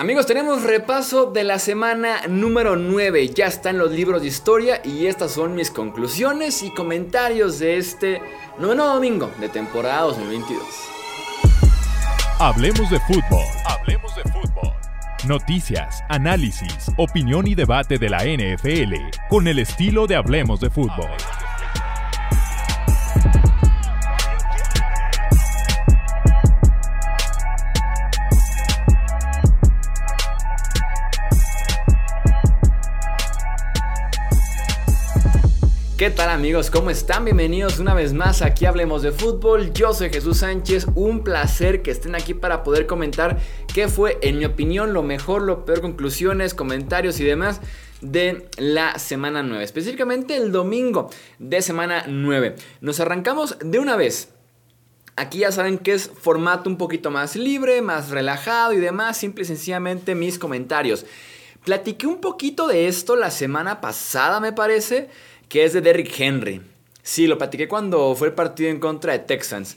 Amigos, tenemos repaso de la semana número 9. Ya están los libros de historia y estas son mis conclusiones y comentarios de este noveno domingo de temporada 2022. Hablemos de fútbol. Hablemos de fútbol. Noticias, análisis, opinión y debate de la NFL con el estilo de Hablemos de fútbol. ¿Qué tal amigos? ¿Cómo están? Bienvenidos una vez más aquí Hablemos de Fútbol. Yo soy Jesús Sánchez. Un placer que estén aquí para poder comentar qué fue, en mi opinión, lo mejor, lo peor, conclusiones, comentarios y demás de la semana 9. Específicamente el domingo de semana 9. Nos arrancamos de una vez. Aquí ya saben que es formato un poquito más libre, más relajado y demás. Simple y sencillamente mis comentarios. Platiqué un poquito de esto la semana pasada, me parece que es de Derrick Henry. Sí, lo platiqué cuando fue el partido en contra de Texans.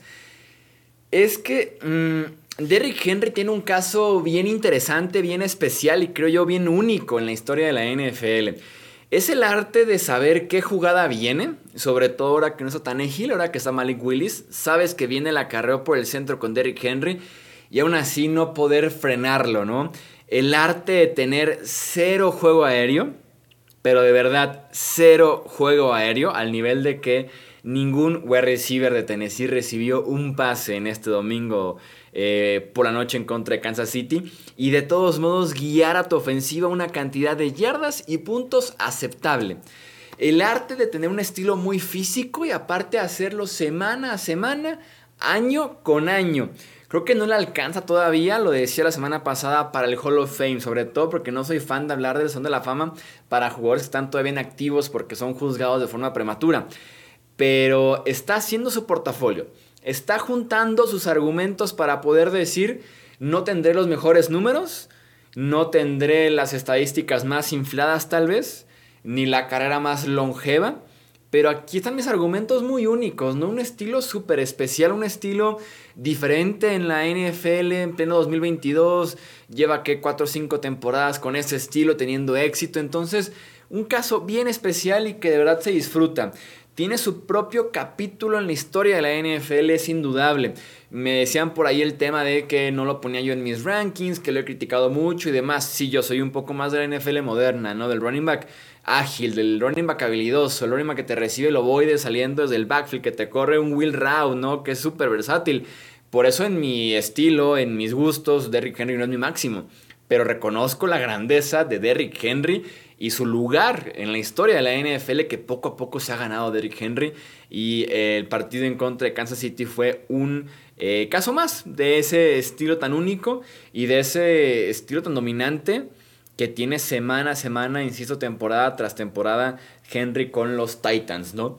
Es que mm, Derrick Henry tiene un caso bien interesante, bien especial y creo yo bien único en la historia de la NFL. Es el arte de saber qué jugada viene, sobre todo ahora que no está Hill, ahora que está Malik Willis. Sabes que viene el acarreo por el centro con Derrick Henry y aún así no poder frenarlo, ¿no? El arte de tener cero juego aéreo pero de verdad cero juego aéreo al nivel de que ningún wide receiver de Tennessee recibió un pase en este domingo eh, por la noche en contra de Kansas City y de todos modos guiar a tu ofensiva una cantidad de yardas y puntos aceptable. El arte de tener un estilo muy físico y aparte hacerlo semana a semana, año con año. Creo que no le alcanza todavía, lo decía la semana pasada, para el Hall of Fame, sobre todo porque no soy fan de hablar del Son de la Fama para jugadores que están todavía activos porque son juzgados de forma prematura. Pero está haciendo su portafolio, está juntando sus argumentos para poder decir, no tendré los mejores números, no tendré las estadísticas más infladas tal vez, ni la carrera más longeva, pero aquí están mis argumentos muy únicos, ¿no? Un estilo súper especial, un estilo diferente en la NFL en pleno 2022. Lleva que 4 o 5 temporadas con ese estilo teniendo éxito. Entonces, un caso bien especial y que de verdad se disfruta. Tiene su propio capítulo en la historia de la NFL, es indudable. Me decían por ahí el tema de que no lo ponía yo en mis rankings, que lo he criticado mucho y demás. Sí, yo soy un poco más de la NFL moderna, ¿no? Del running back ágil, del running back habilidoso, el running back que te recibe el ovoide saliendo desde el backfield, que te corre un wheel route, ¿no? Que es súper versátil. Por eso en mi estilo, en mis gustos, Derrick Henry no es mi máximo. Pero reconozco la grandeza de Derrick Henry y su lugar en la historia de la NFL que poco a poco se ha ganado Derrick Henry. Y eh, el partido en contra de Kansas City fue un eh, caso más de ese estilo tan único y de ese estilo tan dominante que tiene semana a semana, insisto, temporada tras temporada, Henry con los Titans, ¿no?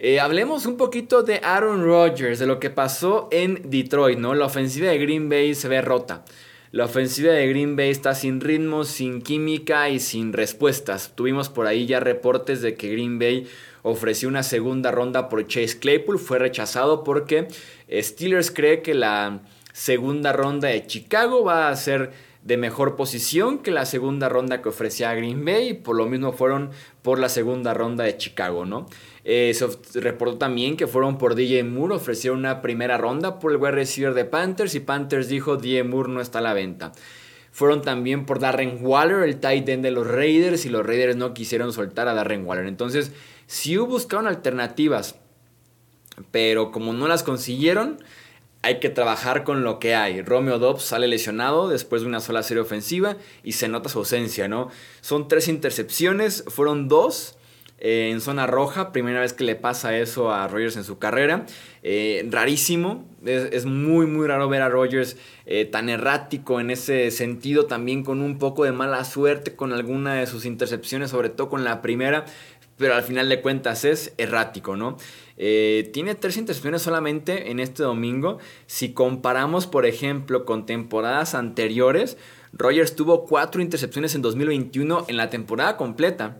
Eh, hablemos un poquito de Aaron Rodgers, de lo que pasó en Detroit, ¿no? La ofensiva de Green Bay se ve rota. La ofensiva de Green Bay está sin ritmo, sin química y sin respuestas. Tuvimos por ahí ya reportes de que Green Bay ofreció una segunda ronda por Chase Claypool. Fue rechazado porque Steelers cree que la segunda ronda de Chicago va a ser de mejor posición que la segunda ronda que ofrecía Green Bay y por lo mismo fueron por la segunda ronda de Chicago, ¿no? Eh, se reportó también que fueron por DJ Moore, ofrecieron una primera ronda por el wide receiver de Panthers y Panthers dijo DJ Moore no está a la venta. Fueron también por Darren Waller, el tight end de los Raiders, y los Raiders no quisieron soltar a Darren Waller. Entonces, sí buscaron alternativas, pero como no las consiguieron, hay que trabajar con lo que hay. Romeo Dobbs sale lesionado después de una sola serie ofensiva y se nota su ausencia, ¿no? Son tres intercepciones, fueron dos eh, en zona roja, primera vez que le pasa eso a Rogers en su carrera. Eh, rarísimo, es, muy muy raro ver a Rogers eh, tan errático en ese sentido, también con un poco de mala suerte con alguna de sus intercepciones, sobre todo con la primera, pero al final de cuentas es errático, ¿no? Eh, tiene tres intercepciones solamente en este domingo. Si comparamos, por ejemplo, con temporadas anteriores, Rogers tuvo cuatro intercepciones en 2021 en la temporada completa.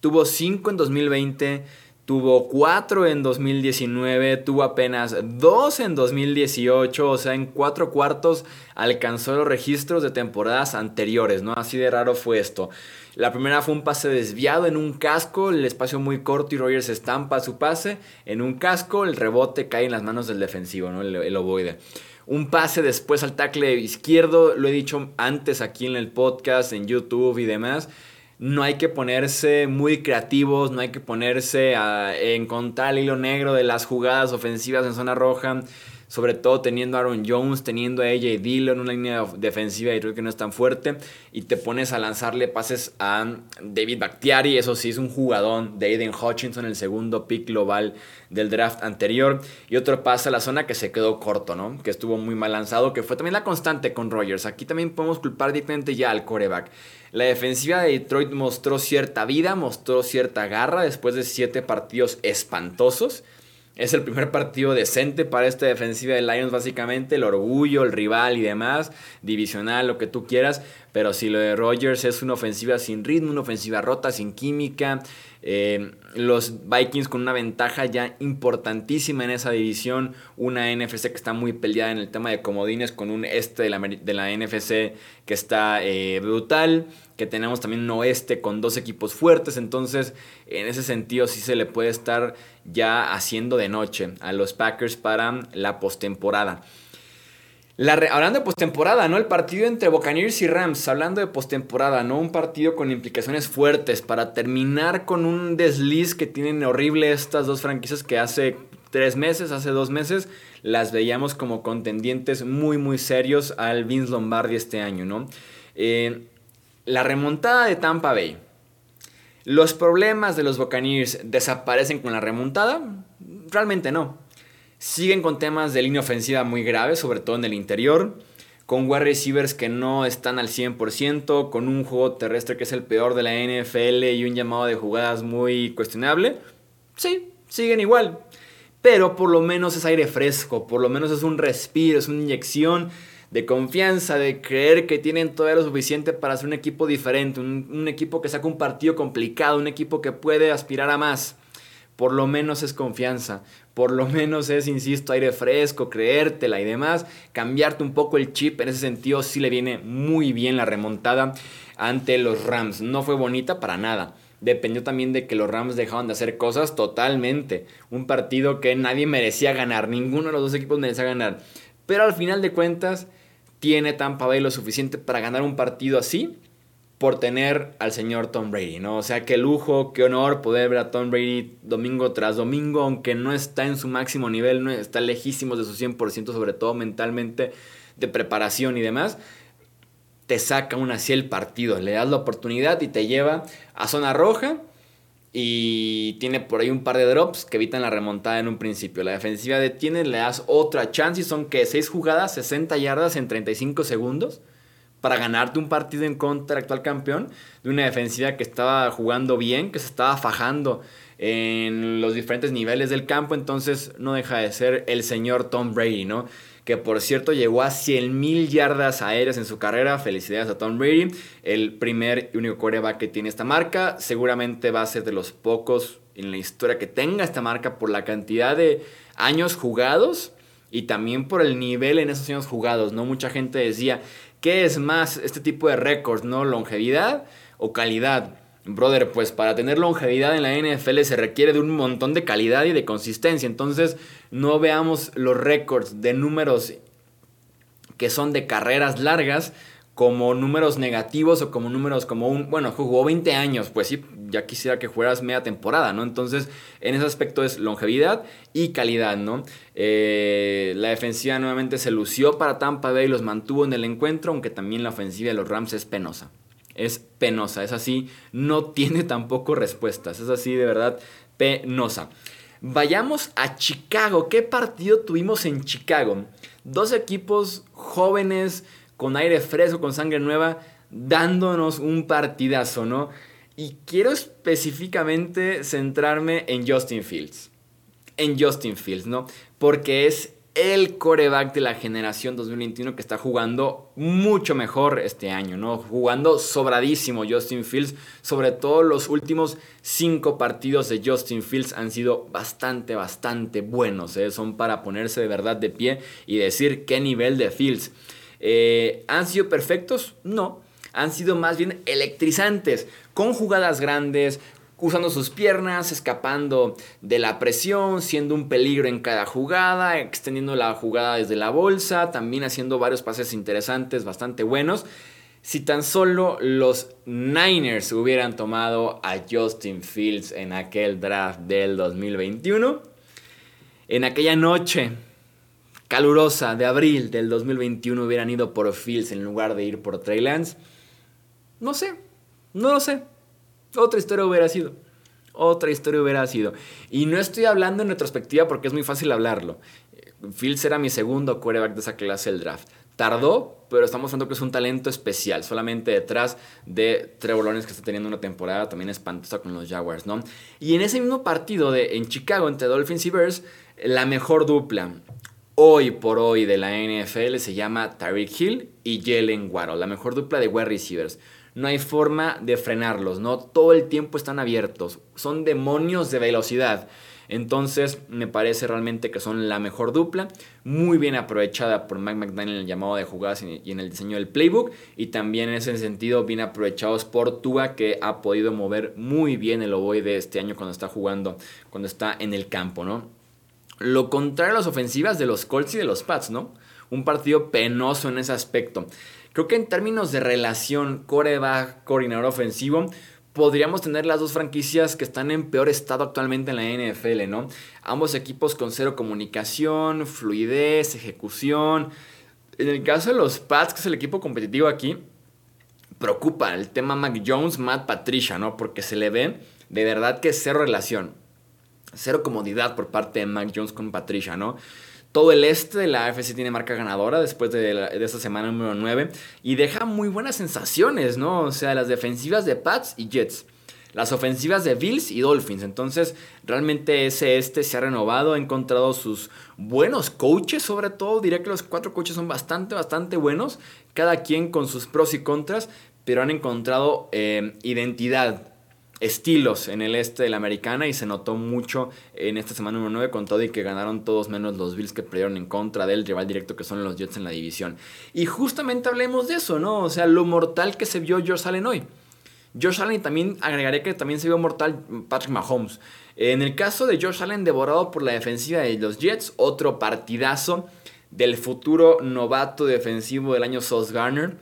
Tuvo cinco en 2020, Tuvo 4 en 2019, tuvo apenas 2 en 2018, o sea, en 4 cuartos alcanzó los registros de temporadas anteriores, ¿no? Así de raro fue esto. La primera fue un pase desviado en un casco, el espacio muy corto y Rogers estampa su pase en un casco, el rebote cae en las manos del defensivo, ¿no? El, el ovoide. Un pase después al tackle izquierdo, lo he dicho antes aquí en el podcast, en YouTube y demás no hay que ponerse muy creativos, no hay que ponerse a encontrar el hilo negro de las jugadas ofensivas en zona roja sobre todo teniendo a Aaron Jones, teniendo a AJ Dillon, una línea defensiva y creo que no es tan fuerte, y te pones a lanzarle pases a David Bakhtiari, eso sí es un jugadón de Aiden Hutchinson, el segundo pick global del draft anterior, y otro pase a la zona que se quedó corto, ¿no? Que estuvo muy mal lanzado, que fue también la constante con Rogers. Aquí también podemos culpar directamente ya al coreback. La defensiva de Detroit mostró cierta vida, mostró cierta garra después de siete partidos espantosos. Es el primer partido decente para esta defensiva de Lions, básicamente. El orgullo, el rival y demás. Divisional, lo que tú quieras. Pero si lo de Rodgers es una ofensiva sin ritmo, una ofensiva rota, sin química. Eh, los Vikings con una ventaja ya importantísima en esa división. Una NFC que está muy peleada en el tema de comodines con un este de la, de la NFC que está eh, brutal que tenemos también un oeste con dos equipos fuertes, entonces en ese sentido sí se le puede estar ya haciendo de noche a los Packers para la postemporada. Hablando de postemporada, ¿no? El partido entre Buccaneers y Rams, hablando de postemporada, ¿no? Un partido con implicaciones fuertes para terminar con un desliz que tienen horrible estas dos franquicias que hace tres meses, hace dos meses, las veíamos como contendientes muy, muy serios al Vince Lombardi este año, ¿no? Eh, la remontada de Tampa Bay. ¿Los problemas de los Buccaneers desaparecen con la remontada? Realmente no. Siguen con temas de línea ofensiva muy graves, sobre todo en el interior, con wide receivers que no están al 100%, con un juego terrestre que es el peor de la NFL y un llamado de jugadas muy cuestionable. Sí, siguen igual. Pero por lo menos es aire fresco, por lo menos es un respiro, es una inyección de confianza, de creer que tienen todo lo suficiente para ser un equipo diferente, un, equipo que saca un partido complicado, un equipo que puede aspirar a más. Por lo menos es confianza, por lo menos es, insisto, aire fresco, creértela y demás, cambiarte un poco el chip, en ese sentido sí le viene muy bien la remontada ante los Rams. No fue bonita para nada dependió también de que los Rams dejaban de hacer cosas totalmente. Un partido que nadie merecía ganar, ninguno de los dos equipos merecía ganar. Pero al final de cuentas, tiene Tampa Bay lo suficiente para ganar un partido así por tener al señor Tom Brady, ¿no? O sea, qué lujo, qué honor poder ver a Tom Brady domingo tras domingo, aunque no está en su máximo nivel, no está lejísimo de su 100%, sobre todo mentalmente, de preparación y demás, te saca aún así el partido, le das la oportunidad y te lleva a zona roja y tiene por ahí un par de drops que evitan la remontada en un principio. La defensiva detiene, le das otra chance y son que 6 jugadas, 60 yardas en 35 segundos para ganarte un partido en contra del actual campeón de una defensiva que estaba jugando bien, que se estaba fajando en los diferentes niveles del campo, entonces no deja de ser el señor Tom Brady, ¿no? que por cierto llegó a 100.000 yardas aéreas en su carrera. Felicidades a Tom Brady, el primer y único coreback que tiene esta marca. Seguramente va a ser de los pocos en la historia que tenga esta marca por la cantidad de años jugados y también por el nivel en esos años jugados. No mucha gente decía, ¿qué es más este tipo de récords, no longevidad o calidad? Brother, pues para tener longevidad en la NFL se requiere de un montón de calidad y de consistencia. Entonces, no veamos los récords de números que son de carreras largas como números negativos o como números como un, bueno, jugó 20 años, pues sí, ya quisiera que fueras media temporada, ¿no? Entonces, en ese aspecto es longevidad y calidad, ¿no? Eh, la defensiva nuevamente se lució para Tampa Bay, los mantuvo en el encuentro, aunque también la ofensiva de los Rams es penosa es penosa, es así, no tiene tampoco respuestas, es así de verdad penosa. Vayamos a Chicago, ¿qué partido tuvimos en Chicago? Dos equipos jóvenes, con aire fresco, con sangre nueva, dándonos un partidazo, ¿no? Y quiero específicamente centrarme en Justin Fields. En Justin Fields, ¿no? Porque es el coreback de la generación 2021 que está jugando mucho mejor este año, ¿no? Jugando sobradísimo Justin Fields. Sobre todo los últimos cinco partidos de Justin Fields han sido bastante, bastante buenos. ¿eh? Son para ponerse de verdad de pie y decir qué nivel de Fields. Eh, ¿Han sido perfectos? No. Han sido más bien electrizantes, con jugadas grandes, usando sus piernas, escapando de la presión, siendo un peligro en cada jugada, extendiendo la jugada desde la bolsa, también haciendo varios pases interesantes, bastante buenos. Si tan solo los Niners hubieran tomado a Justin Fields en aquel draft del 2021, en aquella noche calurosa de abril del 2021 hubieran ido por Fields en lugar de ir por Trey Lance, no sé, no lo sé. Otra historia hubiera sido. Otra historia hubiera sido. Y no estoy hablando en retrospectiva porque es muy fácil hablarlo. Fields era mi segundo quarterback de esa clase del draft. Tardó, pero estamos viendo que es un talento especial, solamente detrás de Trevor que está teniendo una temporada también espantosa con los Jaguars, ¿no? Y en ese mismo partido de, en Chicago entre Dolphins y Bears, la mejor dupla hoy por hoy de la NFL se llama Tyreek Hill y Jalen Waddle, la mejor dupla de wide receivers no hay forma de frenarlos, ¿no? Todo el tiempo están abiertos, son demonios de velocidad. Entonces me parece realmente que son la mejor dupla, muy bien aprovechada por Mike McDaniel en el llamado de jugadas y en el diseño del playbook y también en ese sentido bien aprovechados por Tua que ha podido mover muy bien el ovoide este año cuando está jugando, cuando está en el campo, ¿no? Lo contrario a las ofensivas de los Colts y de los Pats, ¿no? Un partido penoso en ese aspecto. Creo que en términos de relación coreback, coordinador ofensivo, podríamos tener las dos franquicias que están en peor estado actualmente en la NFL, ¿no? Ambos equipos con cero comunicación, fluidez, ejecución. En el caso de los Pats, que es el equipo competitivo aquí, preocupa el tema Mac Jones, Matt Patricia, ¿no? Porque se le ve de verdad que cero relación, cero comodidad por parte de Mac Jones con Patricia, ¿no? Todo el este de la AFC tiene marca ganadora después de, esta semana número 9 y deja muy buenas sensaciones, ¿no? O sea, las defensivas de Pats y Jets, las ofensivas de Bills y Dolphins. Entonces, realmente ese este se ha renovado, ha encontrado sus buenos coaches, sobre todo. Diría que los cuatro coaches son bastante, bastante buenos, cada quien con sus pros y contras, pero han encontrado eh, identidad estilos en el este de la americana y se notó mucho en esta semana número 9 con todo y que ganaron todos menos los Bills que perdieron en contra del rival directo que son los Jets en la división. Y justamente hablemos de eso, ¿no? O sea, lo mortal que se vio Josh Allen hoy. Josh Allen y también agregaré que también se vio mortal Patrick Mahomes. En el caso de Josh Allen devorado por la defensiva de los Jets, otro partidazo del futuro novato defensivo del año Sauce Garner,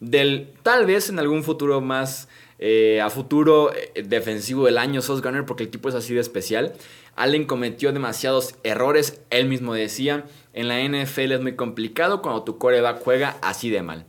del tal vez en algún futuro más eh, a futuro eh, defensivo del año Sos Gunner porque el tipo es así de especial. Allen cometió demasiados errores, él mismo decía. En la NFL es muy complicado cuando tu coreback juega así de mal.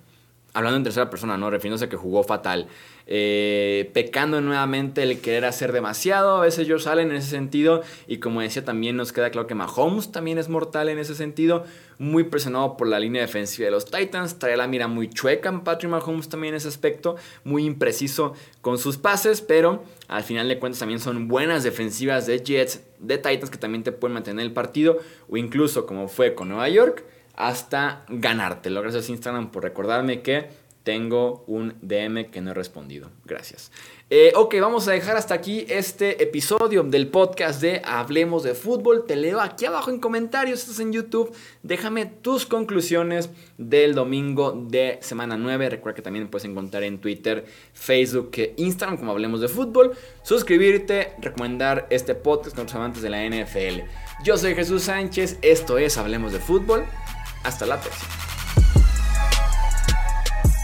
Hablando en tercera persona, ¿no? Refiriéndose a que jugó fatal. Eh, pecando nuevamente el querer hacer demasiado. A veces Josh Allen en ese sentido. Y como decía, también nos queda claro que Mahomes también es mortal en ese sentido. Muy presionado por la línea defensiva de los Titans. Trae la mira muy chueca en Patrick Mahomes también en ese aspecto. Muy impreciso con sus pases. Pero al final de cuentas también son buenas defensivas de Jets, de Titans que también te pueden mantener el partido. O incluso como fue con Nueva York. Hasta ganártelo. Gracias Instagram por recordarme que tengo un DM que no he respondido. Gracias. Eh, ok, vamos a dejar hasta aquí este episodio del podcast de Hablemos de Fútbol. Te leo aquí abajo en comentarios, estás en YouTube. Déjame tus conclusiones del domingo de semana 9. Recuerda que también puedes encontrar en Twitter, Facebook e Instagram como Hablemos de Fútbol. Suscribirte, recomendar este podcast con los amantes de la NFL. Yo soy Jesús Sánchez, esto es Hablemos de Fútbol. Hasta la próxima.